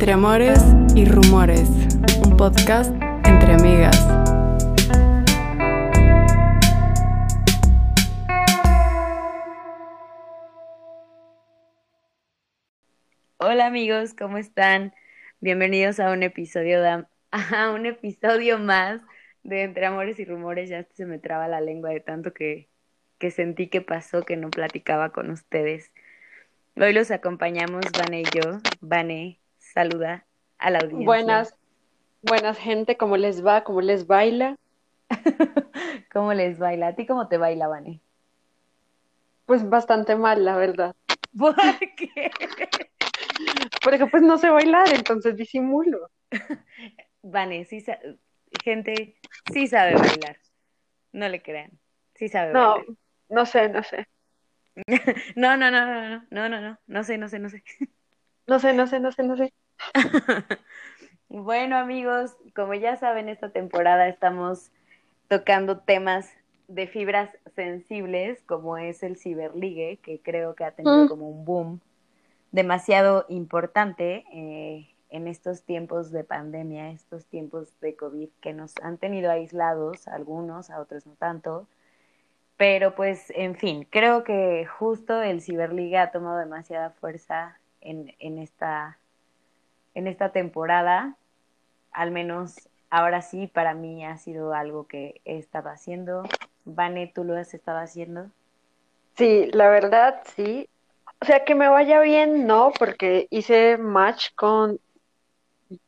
Entre Amores y Rumores, un podcast entre amigas. Hola amigos, ¿cómo están? Bienvenidos a un episodio de, a un episodio más de Entre Amores y Rumores. Ya se me traba la lengua de tanto que, que sentí que pasó que no platicaba con ustedes. Hoy los acompañamos Vane y yo. Vane, saluda a la audiencia. Buenas, buenas gente, ¿cómo les va? ¿Cómo les baila? ¿Cómo les baila? ¿A ti cómo te baila, Vane? Pues bastante mal, la verdad. ¿Por qué? Porque pues no sé bailar, entonces disimulo. Vane, sí gente sí sabe bailar. No le crean. Sí sabe No, bailar. no sé, no sé. No, no, no, no, no, no, no, no, no sé, no sé, no sé. No sé, no sé, no sé, no sé. Bueno, amigos, como ya saben, esta temporada estamos tocando temas de fibras sensibles, como es el ciberligue, que creo que ha tenido Mm. como un boom demasiado importante eh, en estos tiempos de pandemia, estos tiempos de COVID que nos han tenido aislados, a algunos, a otros no tanto. Pero pues, en fin, creo que justo el ciberligue ha tomado demasiada fuerza en, en esta, en esta temporada. Al menos ahora sí, para mí ha sido algo que he estado haciendo. Vane, ¿tú lo has estado haciendo? Sí, la verdad, sí. O sea, que me vaya bien, no, porque hice match con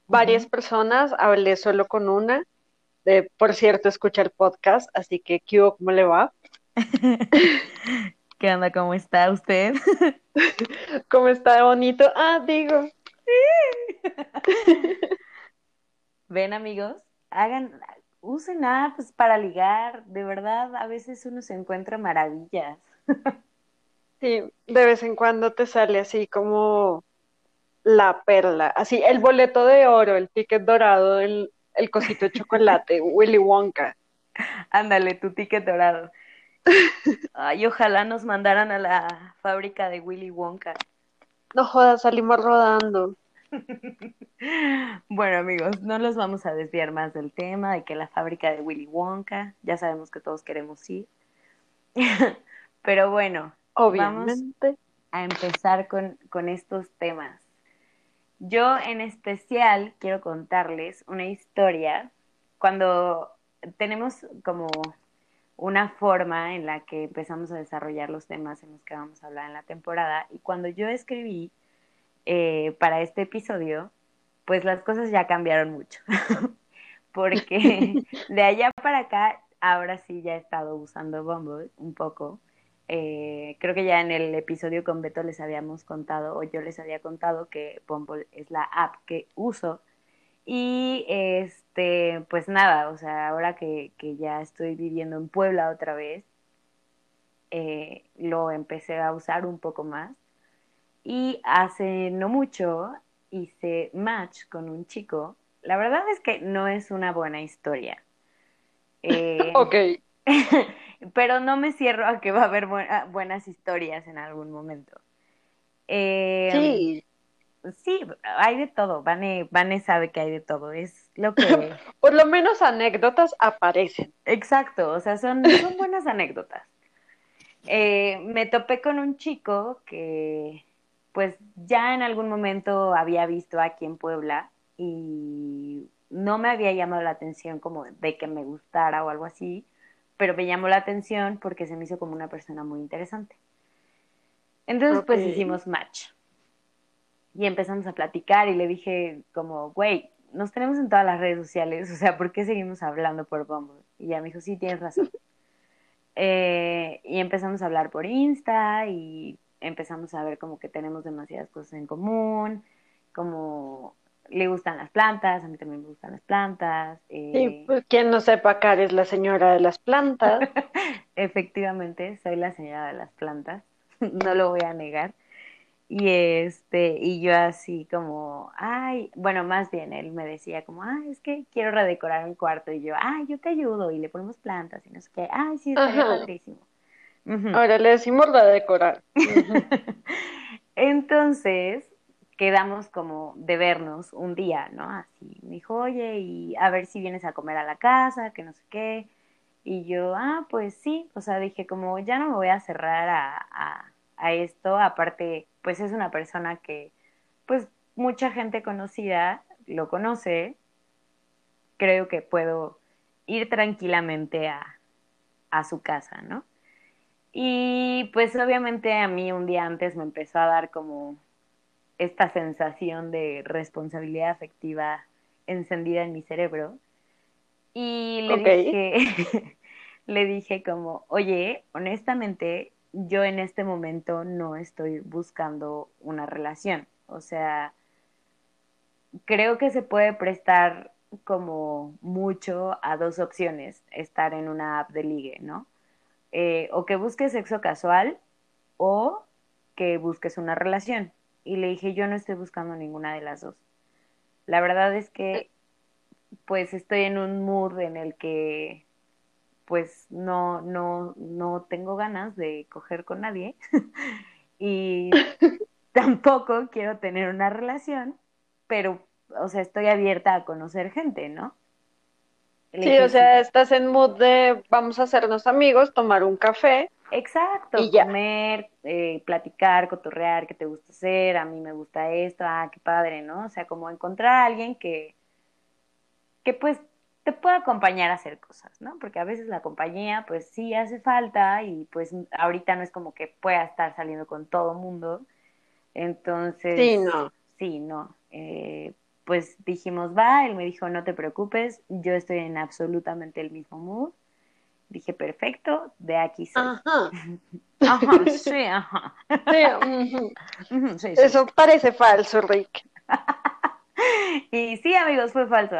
varias personas, hablé solo con una. De, por cierto, escucha el podcast, así que, ¿qué? ¿Cómo le va? ¿Qué onda? ¿Cómo está usted? ¿Cómo está bonito? Ah, digo. Ven, amigos, hagan, usen apps para ligar. De verdad, a veces uno se encuentra maravillas. Sí, de vez en cuando te sale así como la perla, así el boleto de oro, el ticket dorado, el, el cosito de chocolate, Willy Wonka. Ándale, tu ticket dorado. Ay, ojalá nos mandaran a la fábrica de Willy Wonka. No jodas, salimos rodando. Bueno, amigos, no los vamos a desviar más del tema de que la fábrica de Willy Wonka, ya sabemos que todos queremos ir. Pero bueno, Obviamente. a empezar con, con estos temas. Yo en especial quiero contarles una historia cuando tenemos como una forma en la que empezamos a desarrollar los temas en los que vamos a hablar en la temporada y cuando yo escribí eh, para este episodio, pues las cosas ya cambiaron mucho, porque de allá para acá, ahora sí ya he estado usando Bumble un poco. Eh, creo que ya en el episodio con Beto les habíamos contado, o yo les había contado que Bumble es la app que uso. Y este, pues nada, o sea, ahora que, que ya estoy viviendo en Puebla otra vez, eh, lo empecé a usar un poco más. Y hace no mucho hice match con un chico. La verdad es que no es una buena historia. Eh, Ok. pero no me cierro a que va a haber buena- buenas historias en algún momento. Eh, Sí, sí, hay de todo. Vane, Vane sabe que hay de todo. Es lo que... por lo menos anécdotas aparecen. Exacto, o sea, son, son buenas anécdotas. Eh, me topé con un chico que, pues, ya en algún momento había visto aquí en Puebla y no me había llamado la atención como de que me gustara o algo así, pero me llamó la atención porque se me hizo como una persona muy interesante. Entonces, pues hicimos match. Y empezamos a platicar y le dije como, güey, nos tenemos en todas las redes sociales, o sea, ¿por qué seguimos hablando por Bumble? Y ya me dijo, sí, tienes razón. Eh, y empezamos a hablar por Insta y empezamos a ver como que tenemos demasiadas cosas en común, como le gustan las plantas, a mí también me gustan las plantas. eh, Sí, pues quien no sepa, Cari es la señora de las plantas. Efectivamente, soy la señora de las plantas, no lo voy a negar. Y este, y yo así como, ay, bueno, más bien él me decía como, ay, es que quiero redecorar mi cuarto. Y yo, ay, yo te ayudo, y le ponemos plantas y no sé qué, ay, sí, Ajá. padrísimo. Ahora le decimos redecorar. Entonces, ¿qué quedamos como de vernos un día, ¿no? Así, me dijo, oye, y a ver si vienes a comer a la casa, que no sé qué. Y yo, ah, pues sí, o sea, dije como ya no me voy a cerrar a, a, esto, aparte, pues es una persona que, pues mucha gente conocida lo conoce, creo que puedo ir tranquilamente a, a su casa, ¿no? Y pues obviamente a mí un día antes me empezó a dar como esta sensación de responsabilidad afectiva encendida en mi cerebro. Y le dije, le dije como, oye, honestamente, yo en este momento no estoy buscando una relación. O sea, creo que se puede prestar como mucho a dos opciones, estar en una app de ligue, ¿no? Eh, o que busques sexo casual o que busques una relación. Y le dije, yo no estoy buscando ninguna de las dos. La verdad es que pues estoy en un mood en el que pues no, no, no tengo ganas de coger con nadie y tampoco quiero tener una relación, pero, o sea, estoy abierta a conocer gente, ¿no? sí, o sea, estás en mood de vamos a hacernos amigos, tomar un café. Exacto, comer, eh, platicar, cotorrear, qué te gusta hacer, a mí me gusta esto, ah, qué padre, ¿no? O sea, como encontrar a alguien que, que pues te pueda acompañar a hacer cosas, ¿no? Porque a veces la compañía, pues sí hace falta y pues ahorita no es como que pueda estar saliendo con todo mundo. Entonces, sí, no. Sí, no. Eh, pues dijimos, va, él me dijo, no te preocupes, yo estoy en absolutamente el mismo mood. Dije, perfecto, de aquí soy. Ajá. ajá, sí, ajá. Sí, Eso parece falso, Rick. y sí, amigos, fue falso.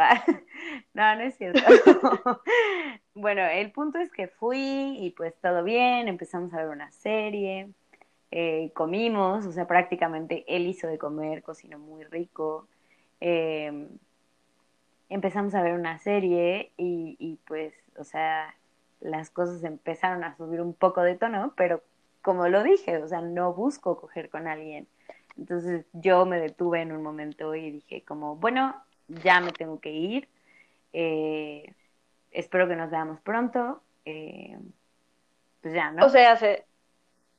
no, no es cierto. bueno, el punto es que fui y pues todo bien, empezamos a ver una serie, eh, comimos, o sea, prácticamente él hizo de comer, cocinó muy rico. Em, empezamos a ver una serie y, y pues, o sea, las cosas empezaron a subir un poco de tono, pero como lo dije, o sea, no busco coger con alguien. Entonces yo me detuve en un momento y dije como, bueno, ya me tengo que ir. Eh, espero que nos veamos pronto. Eh, pues ya, ¿no? O sea, se,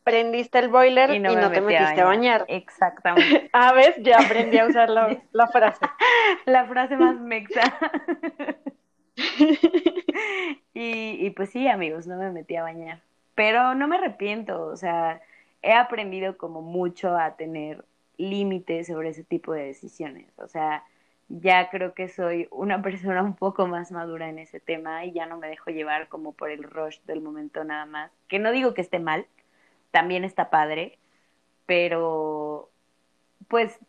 prendiste el boiler y no, te metiste a bañar. Exactamente. a ah, ver, ya aprendí a usar la, la frase. la frase más mexa. y, y pues sí, amigos, no me metí a bañar. Pero no me arrepiento, o sea, he aprendido como mucho a tener límites sobre ese tipo de decisiones. O sea, ya creo que soy una persona un poco más madura en ese tema y ya no me dejo llevar como por el rush del momento nada más. Que no digo que esté mal, también está padre, pero pues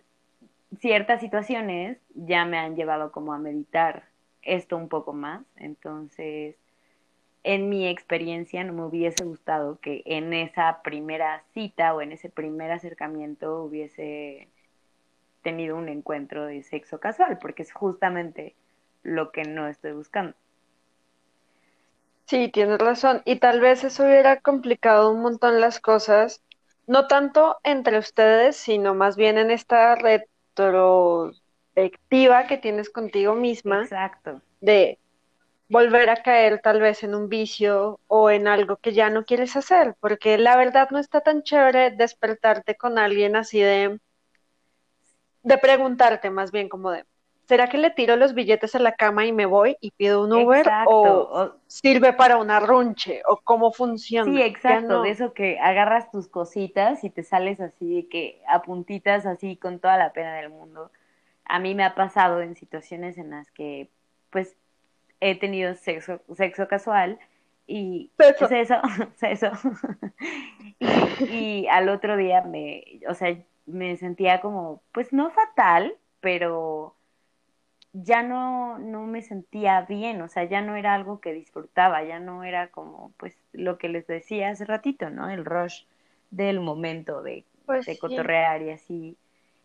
ciertas situaciones ya me han llevado como a meditar esto un poco más. Entonces, en mi experiencia no me hubiese gustado que en esa primera cita o en ese primer acercamiento hubiese tenido un encuentro de sexo casual, porque es justamente lo que no estoy buscando. Sí, tienes razón. Y tal vez eso hubiera complicado un montón las cosas, no tanto entre ustedes, sino más bien en esta retrospectiva que tienes contigo misma. Exacto. De volver a caer tal vez en un vicio o en algo que ya no quieres hacer, porque la verdad no está tan chévere despertarte con alguien así de, de preguntarte más bien como de, ¿será que le tiro los billetes a la cama y me voy y pido un Uber o, sirve para una runche o cómo funciona? Sí, exacto, de eso que agarras tus cositas y te sales así de que apuntitas así con toda la pena del mundo. A mí me ha pasado en situaciones en las que pues he tenido sexo, sexo casual y eso, eso. y, al otro día me, o sea, me sentía como, pues no fatal, pero ya no, no me sentía bien, o sea, ya no era algo que disfrutaba, ya no era como, pues, lo que les decía hace ratito, ¿no? El rush del momento de, pues de cotorrear y así.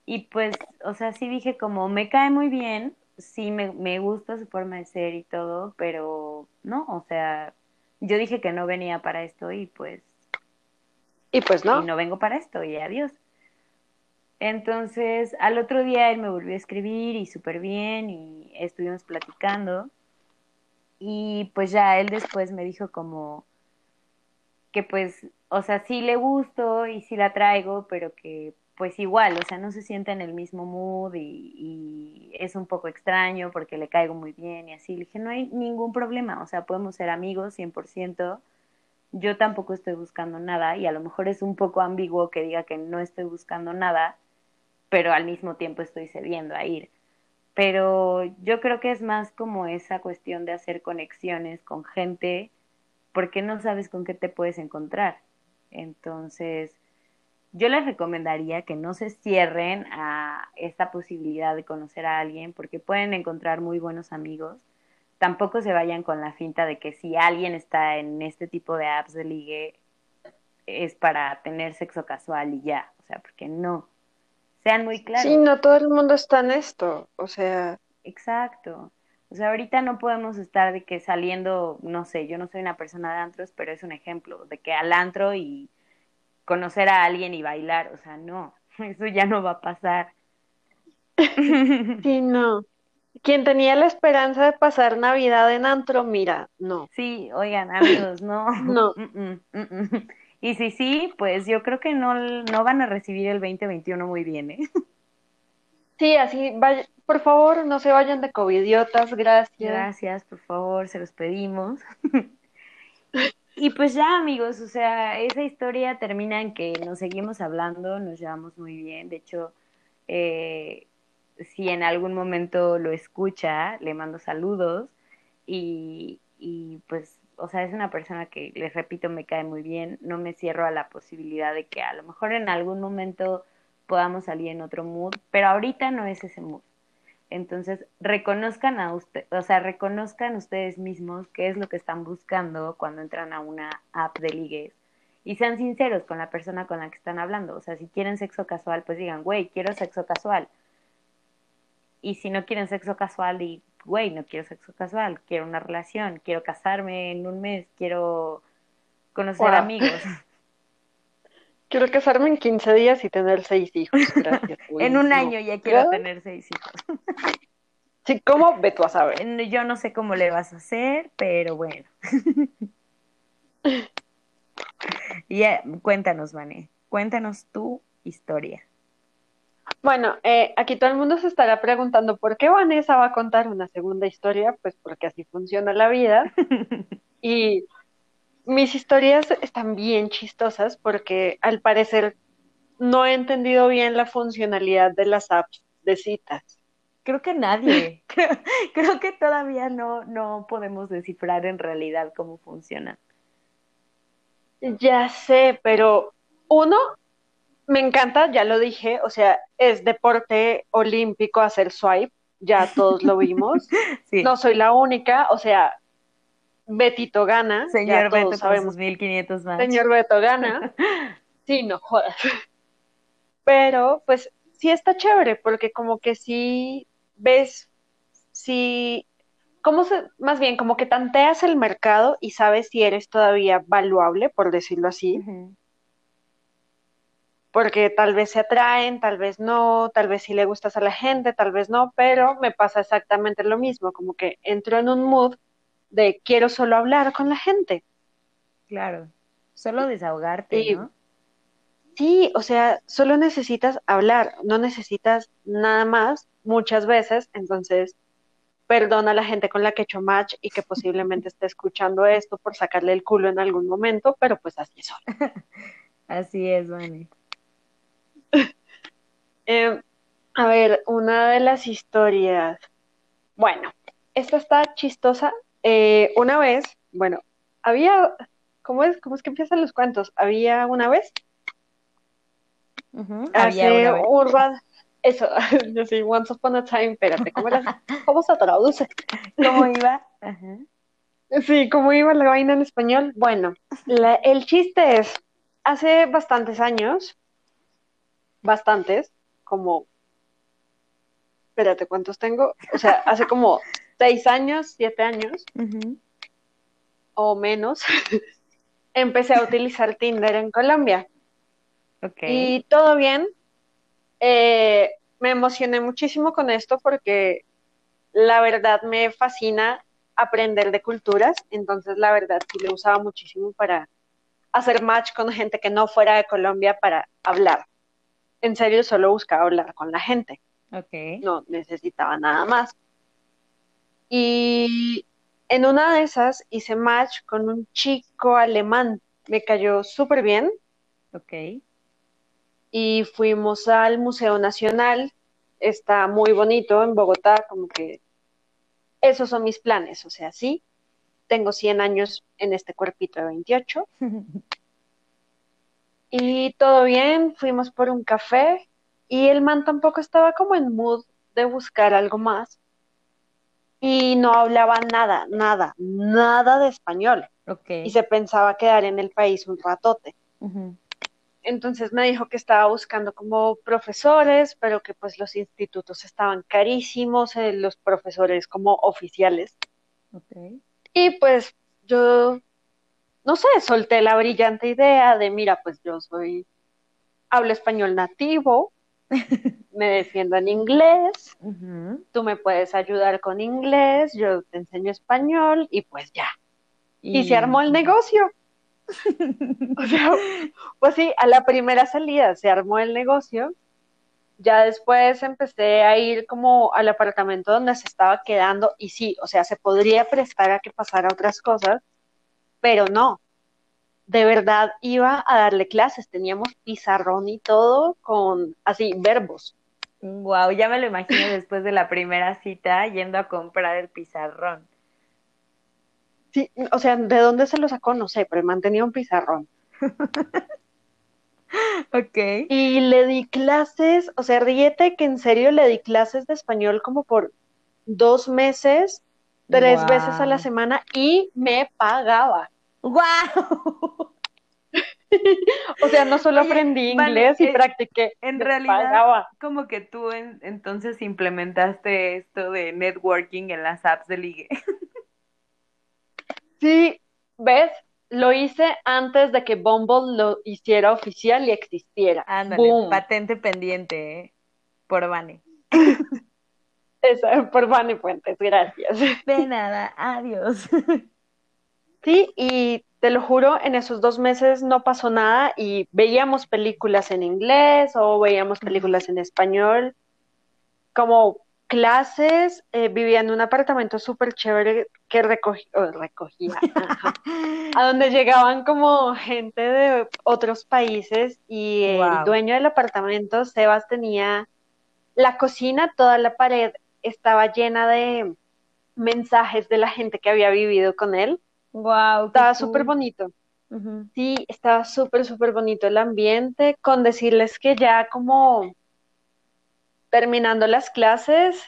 Y pues, o sea, sí dije como, me cae muy bien, sí me, me gusta su forma de ser y todo, pero no, o sea, yo dije que no venía para esto y pues... Y pues no. Y no vengo para esto y adiós. Entonces, al otro día él me volvió a escribir y súper bien y estuvimos platicando. Y pues ya él después me dijo como que pues, o sea, sí le gusto y sí la traigo, pero que pues igual, o sea, no se siente en el mismo mood y, y, es un poco extraño porque le caigo muy bien y así. Le dije, no hay ningún problema, o sea, podemos ser amigos 100%. Yo tampoco estoy buscando nada y a lo mejor es un poco ambiguo que diga que no estoy buscando nada, pero al mismo tiempo estoy cediendo a ir. Pero yo creo que es más como esa cuestión de hacer conexiones con gente porque no sabes con qué te puedes encontrar. Entonces, yo les recomendaría que no se cierren a esta posibilidad de conocer a alguien porque pueden encontrar muy buenos amigos. Tampoco se vayan con la finta de que si alguien está en este tipo de apps de ligue es para tener sexo casual y ya, o sea, porque no. Sean muy claros. Sí, no todo el mundo está en esto, o sea. Exacto. O sea, ahorita no podemos estar de que saliendo, no sé, yo no soy una persona de antros, pero es un ejemplo, de que al antro y conocer a alguien y bailar, o sea, no, eso ya no va a pasar. Sí, no. Quien tenía la esperanza de pasar Navidad en antro, mira, no. Sí, oigan, amigos, no. No. Mm, mm, mm, y si sí, pues yo creo que no, no van a recibir el 2021 muy bien, ¿eh? Sí, así, vaya, por favor, no se vayan de covidiotas, gracias. Gracias, por favor, se los pedimos. Y pues ya, amigos, o sea, esa historia termina en que nos seguimos hablando, nos llevamos muy bien. De hecho, eh, si en algún momento lo escucha, le mando saludos. Y, y pues, o sea, es una persona que, les repito, me cae muy bien. No me cierro a la posibilidad de que a lo mejor en algún momento podamos salir en otro mood, pero ahorita no es ese mood. Entonces, reconozcan a usted, o sea, reconozcan ustedes mismos qué es lo que están buscando cuando entran a una app de ligues y sean sinceros con la persona con la que están hablando. O sea, si quieren sexo casual, pues digan, güey, quiero sexo casual. Y si no quieren sexo casual, y güey, no quiero sexo casual, quiero una relación, quiero casarme en un mes, quiero conocer amigos. Quiero casarme en 15 días y tener seis hijos. Gracias. en un año ya quiero tener seis hijos. sí, ¿cómo? Ve tú a saber. Yo no sé cómo le vas a hacer, pero bueno. ya, cuéntanos, Vane. Cuéntanos tu historia. Bueno, eh, aquí todo el mundo se estará preguntando por qué Vanessa va a contar una segunda historia, pues porque así funciona la vida. y mis historias están bien chistosas porque al parecer no he entendido bien la funcionalidad de las apps de citas. Creo que nadie. creo, que todavía no, no podemos descifrar en realidad cómo funcionan. Ya sé, pero uno, me encanta, ya lo dije, o sea, es deporte olímpico hacer swipe, ya todos lo vimos. No soy la única, o sea, Betito gana. Señor Beto sabemos. 1500 más. Señor Beto gana. sí, no jodas. Pero, pues, sí está chévere, porque como que sí ves, sí, ¿cómo se, más bien, como que tanteas el mercado y sabes si eres todavía valuable, por decirlo así. Porque tal vez se atraen, tal vez no, tal vez sí le gustas a la gente, tal vez no, pero me pasa exactamente lo mismo, como que entro en un mood de quiero solo hablar con la gente. Claro, solo desahogarte, ¿no? Sí, o sea, solo necesitas hablar, no necesitas nada más muchas veces, entonces perdona a la gente con la que he hecho match y que posiblemente esté escuchando esto por sacarle el culo en algún momento, pero pues así es. así es, Vani. Em, a ver, una de las historias. Bueno, esta está chistosa eh, una vez, bueno, había, ¿cómo es, ¿cómo es que empiezan los cuentos? Había una vez. Había una vez. eso, yo sí, once upon a time, espérate, ¿cómo, ¿cómo se traduce? ¿Cómo iba? Sí, ¿cómo iba la vaina en español? Bueno, el chiste es, hace bastantes años, bastantes, como, espérate, ¿cuántos tengo? O sea, hace como seis años, siete años o menos, empecé a utilizar Tinder en Colombia. Y todo bien, eh, me emocioné muchísimo con esto porque la verdad me fascina aprender de culturas, entonces la verdad sí lo usaba muchísimo para hacer match con gente que no fuera de Colombia para hablar. En serio, solo buscaba hablar con la gente. Ok. No necesitaba nada más. Y en una de esas hice match con un chico alemán. Me cayó súper bien Ok. y fuimos al Museo Nacional. Está muy bonito en Bogotá, como que esos son mis planes. O sea, sí, tengo 100 años en este cuerpito de 28 y todo bien, fuimos por un café y el man tampoco estaba como en mood de buscar algo más y no hablaba nada, nada, nada de español Ok. y se pensaba quedar en el país un ratote. Entonces me dijo que estaba buscando como profesores, pero que pues los institutos estaban carísimos, eh, los profesores como oficiales. Ok. Y pues yo, no sé, solté la brillante idea de, mira, pues yo soy, hablo español nativo, me defiendo en inglés, tú me puedes ayudar con inglés, yo te enseño español y pues ya. Y se armó el negocio. O sea, pues sí, a la primera salida se armó el negocio. Ya después empecé a ir como al apartamento donde se estaba quedando y sí, o sea, se podría prestar a que pasara otras cosas, pero no. De verdad iba a darle clases, teníamos pizarrón y todo con así verbos. Wow, ya me lo imagino después de la primera cita yendo a comprar el pizarrón. Sí, o sea, ¿de dónde se lo sacó? No sé, pero mantenía un pizarrón. Ok. Y le di clases, o sea, ríete que en serio le di clases de español como por dos meses, tres veces a la semana y me pagaba. ¡Wow! O sea, no solo aprendí Vane, inglés y eh, practiqué, En realidad, pagaba. como que tú en- entonces implementaste esto de networking en las apps de ligue. Sí, ¿ves? Lo hice antes de que Bumble lo hiciera oficial y existiera. Ándale, Boom. patente pendiente, ¿eh? Por Vane. Esa, por Vani Fuentes, gracias. De nada, adiós. Sí, y te lo juro, en esos dos meses no pasó nada y veíamos películas en inglés o veíamos películas en español, como clases, eh, vivía en un apartamento súper chévere que recogía, recogía, ajá, a donde llegaban como gente de otros países y el Wow. dueño del apartamento, Sebas, tenía la cocina, toda la pared estaba llena de mensajes de la gente que había vivido con él. Wow, Estaba súper bonito. Sí, estaba súper, súper bonito el ambiente, con decirles que ya como terminando las clases,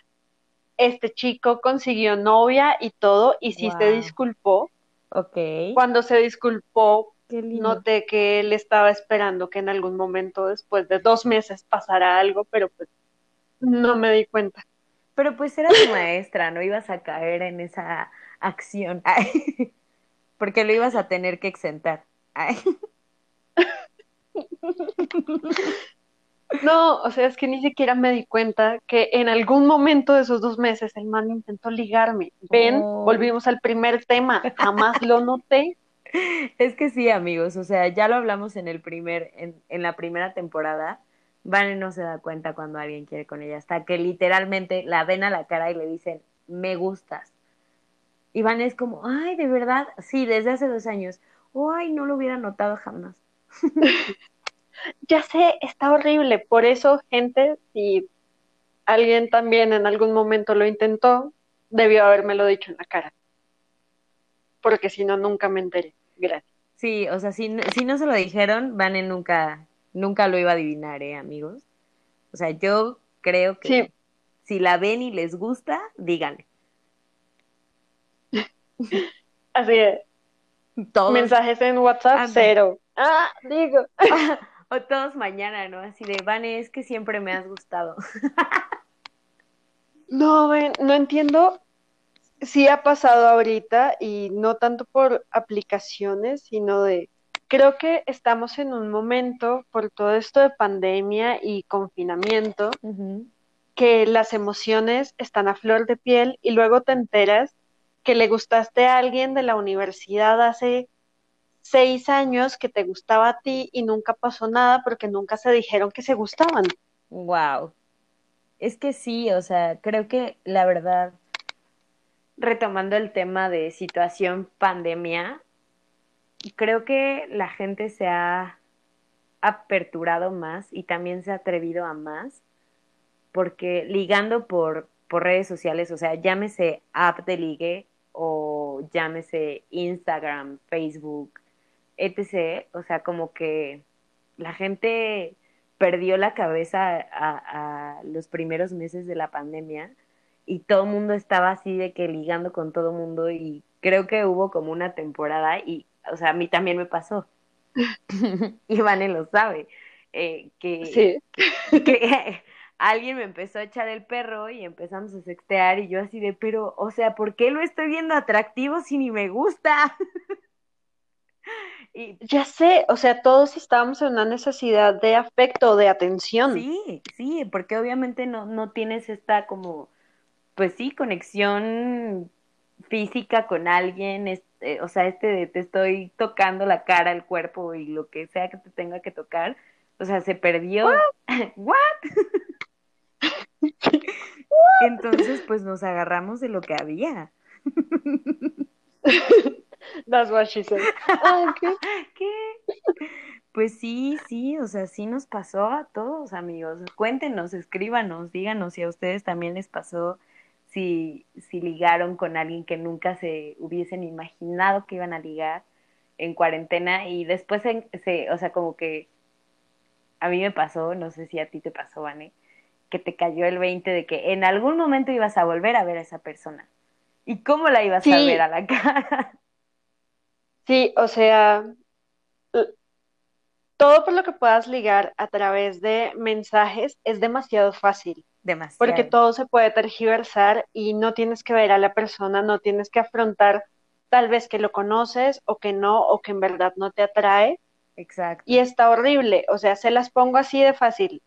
este chico consiguió novia y todo, y sí se disculpó. Ok. Cuando se disculpó, noté que él estaba esperando que en algún momento después de dos meses pasara algo, pero pues no me di cuenta. Pero pues era tu maestra, no ibas a caer en esa acción. Ay, Porque lo ibas a tener que exentar. Ay. No, o sea, es que ni siquiera me di cuenta que en algún momento de esos dos meses el man intentó ligarme. Ven, Oh. volvimos al primer tema, jamás lo noté. Es que sí, amigos, o sea, ya lo hablamos en el primer, en, en la primera temporada. Vane no se da cuenta cuando alguien quiere con ella, hasta que literalmente la ven a la cara y le dicen, me gustas. Y Vane es como, ay, de verdad, sí, desde hace dos años. Ay, no lo hubiera notado jamás. Ya sé, está horrible. Por eso, gente, si alguien también en algún momento lo intentó, debió habérmelo dicho en la cara. Porque si no, nunca me enteré. Gracias. Sí, o sea, si, no- si no se lo dijeron, Vane nunca, nunca lo iba a adivinar, ¿eh, amigos? O sea, yo creo que Sí. si la ven y les gusta, díganle. Así es. Todos, Mensajes en WhatsApp, cero. Ah, digo. o todos mañana, ¿no? Así de, Vane, es que siempre me has gustado. No, ven, no entiendo si ha pasado ahorita y no tanto por aplicaciones, sino de creo que estamos en un momento, por todo esto de pandemia y confinamiento, que las emociones están a flor de piel y luego te enteras que le gustaste a alguien de la universidad hace seis años que te gustaba a ti y nunca pasó nada porque nunca se dijeron que se gustaban. Wow. Es que sí, o sea, creo que la verdad, retomando el tema de situación pandemia, creo que la gente se ha aperturado más y también se ha atrevido a más, porque ligando por, por redes sociales, o sea, llámese app de ligue o llámese Instagram, Facebook, etc. O sea, como que la gente perdió la cabeza a, los primeros meses de la pandemia y todo el mundo estaba así de que ligando con todo el mundo y creo que hubo como una temporada y, o sea, a mí también me pasó. y Vane lo sabe. Eh, que, que alguien me empezó a echar el perro y empezamos a sextear y yo así de, pero, o sea, ¿por qué lo estoy viendo atractivo si ni me gusta? y... Ya sé, o sea, todos estábamos en una necesidad de afecto, de atención. Sí, sí, porque obviamente no, no tienes esta como, pues sí, conexión física con alguien, este, o sea, este de te estoy tocando la cara, el cuerpo y lo que sea que te tenga que tocar, o sea, se perdió. ¿What? Entonces, pues nos agarramos de lo que había. That's what she said. ¿qué? Pues sí, sí, o sea, sí nos pasó a todos, amigos. Cuéntenos, escríbanos, díganos si a ustedes también les pasó, si, si ligaron con alguien que nunca se hubiesen imaginado que iban a ligar en cuarentena y después, se, o sea, como que a mí me pasó, no sé si a ti te pasó, Vane, que te cayó el 20 de que en algún momento ibas a volver a ver a esa persona. ¿Y cómo la ibas a ver a la cara? Sí, o sea, todo por lo que puedas ligar a través de mensajes es demasiado fácil. Demasiado. Porque todo se puede tergiversar y no tienes que ver a la persona, no tienes que afrontar tal vez que lo conoces o que no, o que en verdad no te atrae. Exacto. Y está horrible, o sea, se las pongo así de fácil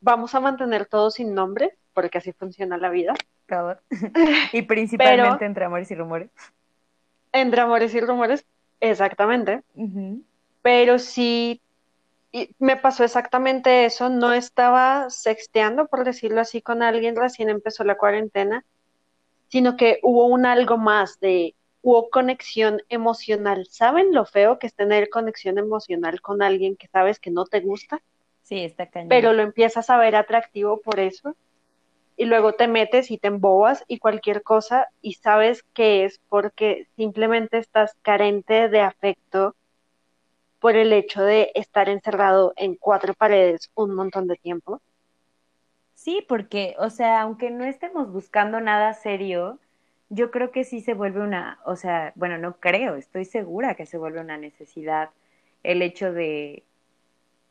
vamos a mantener todo sin nombre, porque así funciona la vida. Y principalmente entre amores y rumores. Entre amores y rumores, exactamente. Pero sí, me pasó exactamente eso. No estaba sexteando, por decirlo así, con alguien recién empezó la cuarentena, sino que hubo un algo más de, hubo conexión emocional. ¿Saben lo feo que es tener conexión emocional con alguien que sabes que no te gusta? Sí, está cañón. Pero lo empiezas a ver atractivo por eso. Y luego te metes y te embobas y cualquier cosa y sabes que es porque simplemente estás carente de afecto por el hecho de estar encerrado en cuatro paredes un montón de tiempo. Sí, porque, o sea, aunque no estemos buscando nada serio, yo creo que sí se vuelve una, o sea, bueno, no creo, estoy segura que se vuelve una necesidad el hecho de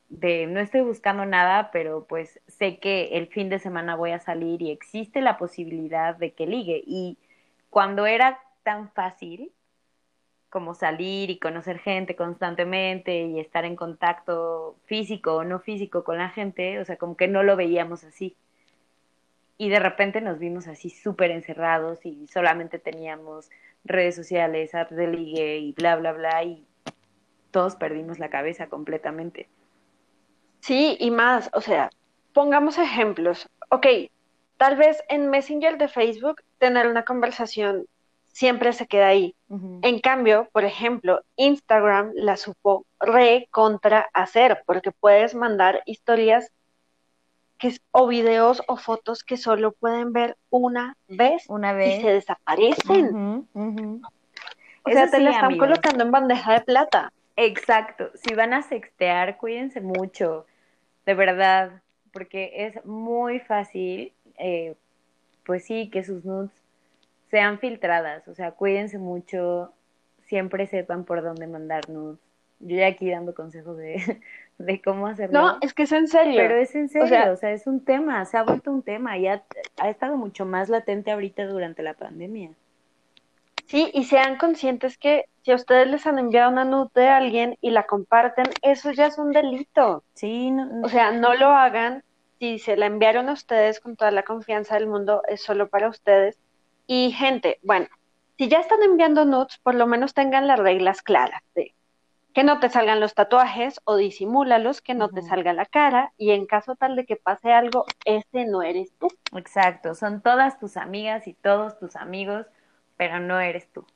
de no estoy buscando nada, pero pues sé que el fin de semana voy a salir y existe la posibilidad de que ligue. Y cuando era tan fácil como salir y conocer gente constantemente y estar en contacto físico o no físico con la gente, o sea, como que no lo veíamos así. Y de repente nos vimos así súper encerrados y solamente teníamos redes sociales, apps de ligue y bla, bla, bla, y todos perdimos la cabeza completamente. Sí, y más, o sea, pongamos ejemplos. Ok, tal vez en Messenger de Facebook tener una conversación siempre se queda ahí. En cambio, por ejemplo, Instagram la supo re contra hacer, porque puedes mandar historias que, o videos o fotos que solo pueden ver una vez, una vez. y se desaparecen. O sea, te la están colocando en bandeja de plata. Exacto. Si van a sextear, cuídense mucho de verdad, porque es muy fácil, eh, pues sí, que sus nudes sean filtradas, o sea, cuídense mucho, siempre sepan por dónde mandar nudes. Yo ya aquí dando consejos de, de cómo hacerlo. No, es que es en serio. Pero es en serio, o sea, es un tema, se ha vuelto un tema y ha, ha estado mucho más latente ahorita durante la pandemia. Sí, y sean conscientes que si a ustedes les han enviado una nude de alguien y la comparten, eso ya es un delito. Sí, no, O sea, no lo hagan. Si se la enviaron a ustedes con toda la confianza del mundo, es solo para ustedes. Y gente, bueno, si ya están enviando nudes, por lo menos tengan las reglas claras de que no te salgan los tatuajes o disimúlalos, que no te salga la cara y en caso tal de que pase algo, ese no eres tú. exacto. Son todas tus amigas y todos tus amigos, pero no eres tú.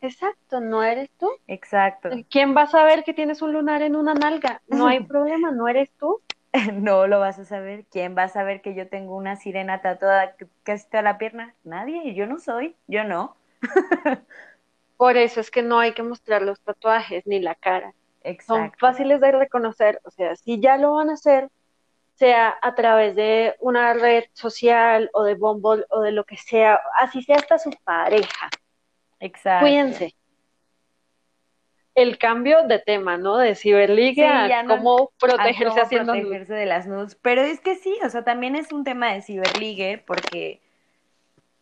Exacto, no eres tú. Exacto. ¿Quién va a saber que tienes un lunar en una nalga? No hay problema, no eres tú. No lo vas a saber. ¿Quién va a saber que yo tengo una sirena tatuada casi toda la pierna? Nadie. Yo no soy. Yo no. Por eso es que no hay que mostrar los tatuajes ni la cara. Son Exacto. fáciles de reconocer. O sea, si ya lo van a hacer, sea a través de una red social o de Bumble o de lo que sea, así sea hasta su pareja. Exacto. Cuídense. El cambio de tema, ¿no? De ciberligue Sí, a no- cómo a protegerse cómo haciendo nudes. protegerse de las nudes. Pero es que sí, o sea, también es un tema de ciberligue porque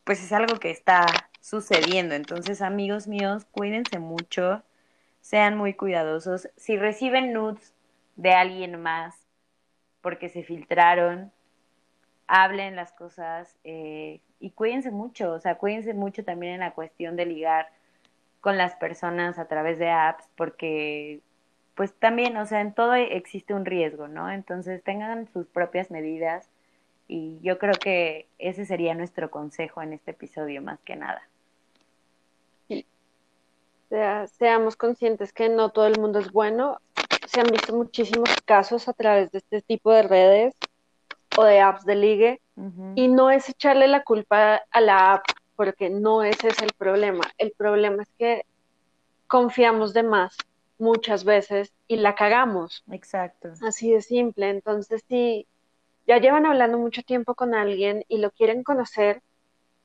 pues es algo que está sucediendo. Entonces, amigos míos, cuídense mucho, sean muy cuidadosos. Si reciben nudes de alguien más porque se filtraron, hablen las cosas eh, y cuídense mucho, o sea, cuídense mucho también en la cuestión de ligar con las personas a través de apps porque pues también, o sea, en todo existe un riesgo, ¿no? Entonces tengan sus propias medidas y yo creo que ese sería nuestro consejo en este episodio más que nada. sea, seamos conscientes que no todo el mundo es bueno. Se han visto muchísimos casos a través de este tipo de redes o de apps de ligue y no es echarle la culpa a la app porque no ese es el problema. El problema es que confiamos de más muchas veces y la cagamos. Exacto. Así de simple. Entonces, si ya llevan hablando mucho tiempo con alguien y lo quieren conocer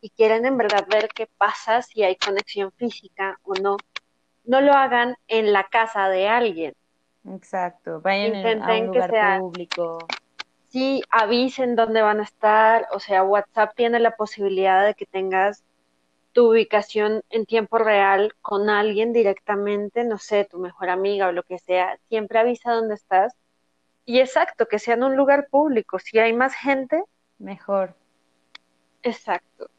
y quieren en verdad ver qué pasa, si hay conexión física o no, no lo hagan en la casa de alguien. Exacto. Vayan en- a Intenten un que lugar sea- público. Sí, avisen dónde van a estar, o sea, WhatsApp tiene la posibilidad de que tengas tu ubicación en tiempo real con alguien directamente, no sé, tu mejor amiga o lo que sea, siempre avisa dónde estás. Y exacto, que sea en un lugar público. Si hay más gente, Mejor. exacto.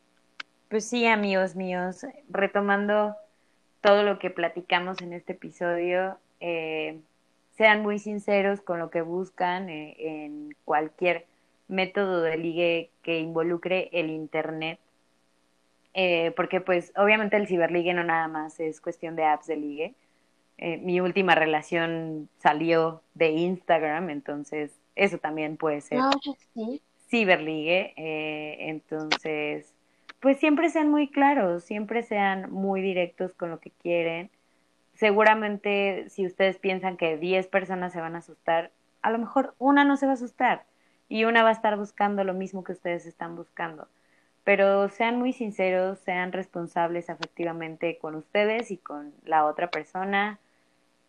Pues sí, amigos míos, retomando todo lo que platicamos en este episodio, eh, sean muy sinceros con lo que buscan eh, en cualquier método de ligue que involucre el Internet, Eh, porque pues obviamente el ciberligue no nada más es cuestión de apps de ligue. Eh, mi última relación salió de Instagram, entonces eso también puede ser No, yo sí. ciberligue. eh, entonces, pues siempre sean muy claros, siempre sean muy directos con lo que quieren. Seguramente si ustedes piensan que 10 personas se van a asustar, a lo mejor una no se va a asustar y una va a estar buscando lo mismo que ustedes están buscando. Pero sean muy sinceros, sean responsables afectivamente con ustedes y con la otra persona.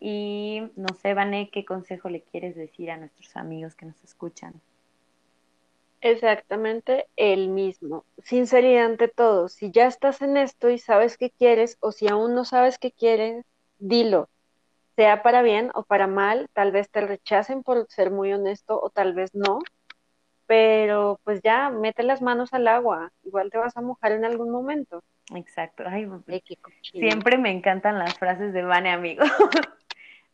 Y no sé, Vané, ¿qué consejo le quieres decir a nuestros amigos que nos escuchan? Exactamente el mismo. Sinceridad ante todo. Si ya estás en esto y sabes qué quieres, o si aún no sabes qué quieres, dilo. Sea para bien o para mal, tal vez te rechacen por ser muy honesto o tal vez no, pero pues ya, mete las manos al agua. Igual te vas a mojar en algún momento. Exacto. Ay, Ay, qué cochino. siempre me encantan las frases de Vane, amigo.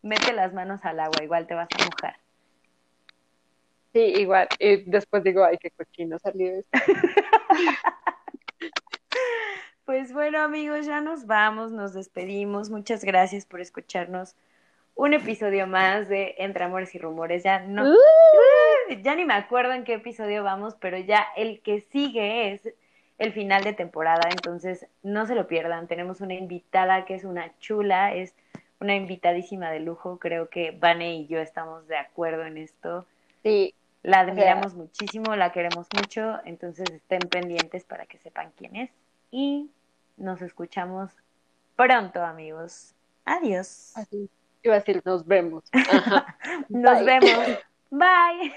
Mete las manos al agua, igual te vas a mojar. Sí, igual. Y después digo, ay, qué cochino salió esto. Pues bueno, amigos, ya nos vamos, nos despedimos. Muchas gracias por escucharnos un episodio más de Entre Amores y Rumores. Ya no, ya ni me acuerdo en qué episodio vamos, pero ya el que sigue es el final de temporada, entonces no se lo pierdan. Tenemos una invitada que es una chula, es una invitadísima de lujo. Creo que Vane y yo estamos de acuerdo en esto. Sí, La admiramos muchísimo, la queremos mucho, entonces estén pendientes para que sepan quién es. Y nos escuchamos pronto, amigos. Adiós. así. Iba a decir, nos vemos. Ajá. Nos Bye. vemos. Bye.